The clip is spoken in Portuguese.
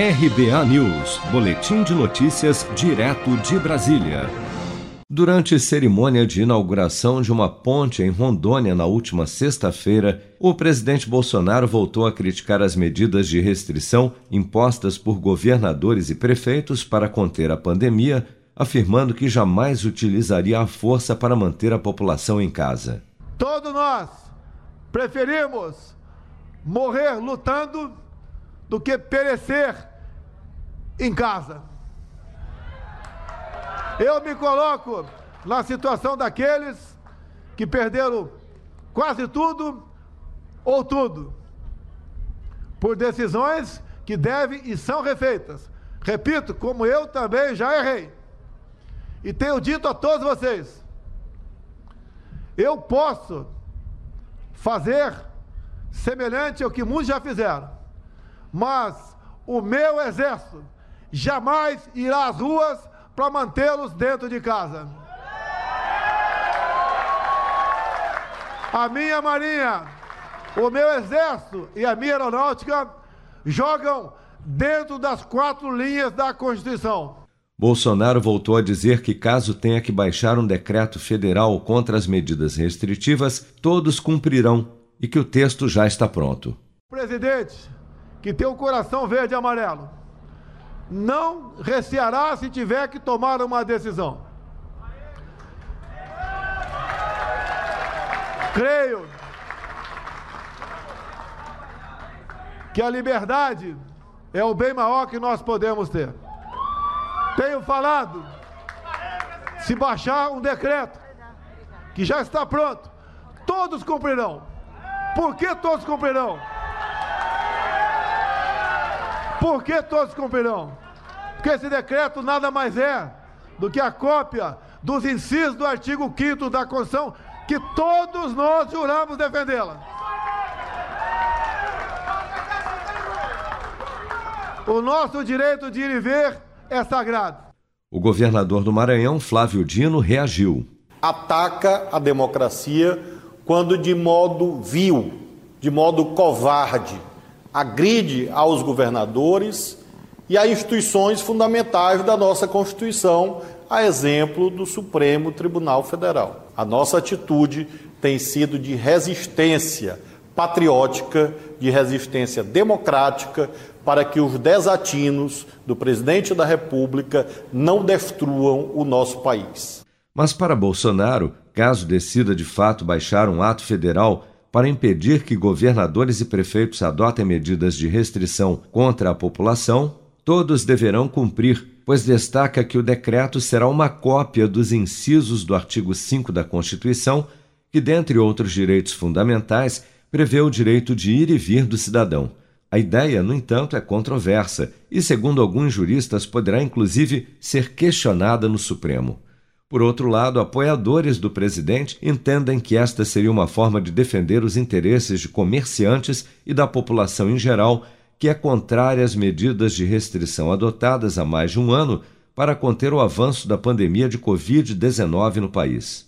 RBA News, Boletim de Notícias, direto de Brasília. Durante cerimônia de inauguração de uma ponte em Rondônia na última sexta-feira, o presidente Bolsonaro voltou a criticar as medidas de restrição impostas por governadores e prefeitos para conter a pandemia, afirmando que jamais utilizaria a força para manter a população em casa. Todos nós preferimos morrer lutando do que perecer em casa. Eu me coloco na situação daqueles que perderam quase tudo ou tudo por decisões que devem e são refeitas. Repito, como eu também já errei. E tenho dito a todos vocês: eu posso fazer semelhante ao que muitos já fizeram, mas o meu exército jamais irá às ruas para mantê-los dentro de casa. A minha marinha, o meu exército e a minha aeronáutica jogam dentro das quatro linhas da Constituição. Bolsonaro voltou a dizer que, caso tenha que baixar um decreto federal contra as medidas restritivas, todos cumprirão e que o texto já está pronto. Presidente, que tem o coração verde e amarelo, não receará se tiver que tomar uma decisão. Creio que a liberdade é o bem maior que nós podemos ter. Tenho falado, se baixar um decreto que já está pronto, todos cumprirão. Por que todos cumprirão? Por que todos cumprirão? Porque esse decreto nada mais é do que a cópia dos incisos do artigo 5 da Constituição que todos nós juramos defendê-la. O nosso direito de ir e ver é sagrado. O governador do Maranhão, Flávio Dino, reagiu. Ataca a democracia quando, de modo vil, de modo covarde, agride aos governadores e a instituições fundamentais da nossa Constituição, a exemplo do Supremo Tribunal Federal. A nossa atitude tem sido de resistência patriótica, de resistência democrática, para que os desatinos do presidente da República não destruam o nosso país. Mas para Bolsonaro, caso decida de fato baixar um ato federal para impedir que governadores e prefeitos adotem medidas de restrição contra a população, todos deverão cumprir, pois destaca que o decreto será uma cópia dos incisos do artigo 5 da Constituição, que, dentre outros direitos fundamentais, prevê o direito de ir e vir do cidadão. A ideia, no entanto, é controversa e, segundo alguns juristas, poderá inclusive ser questionada no Supremo. Por outro lado, apoiadores do presidente entendem que esta seria uma forma de defender os interesses de comerciantes e da população em geral, que é contrária às medidas de restrição adotadas há mais de um ano para conter o avanço da pandemia de Covid-19 no país.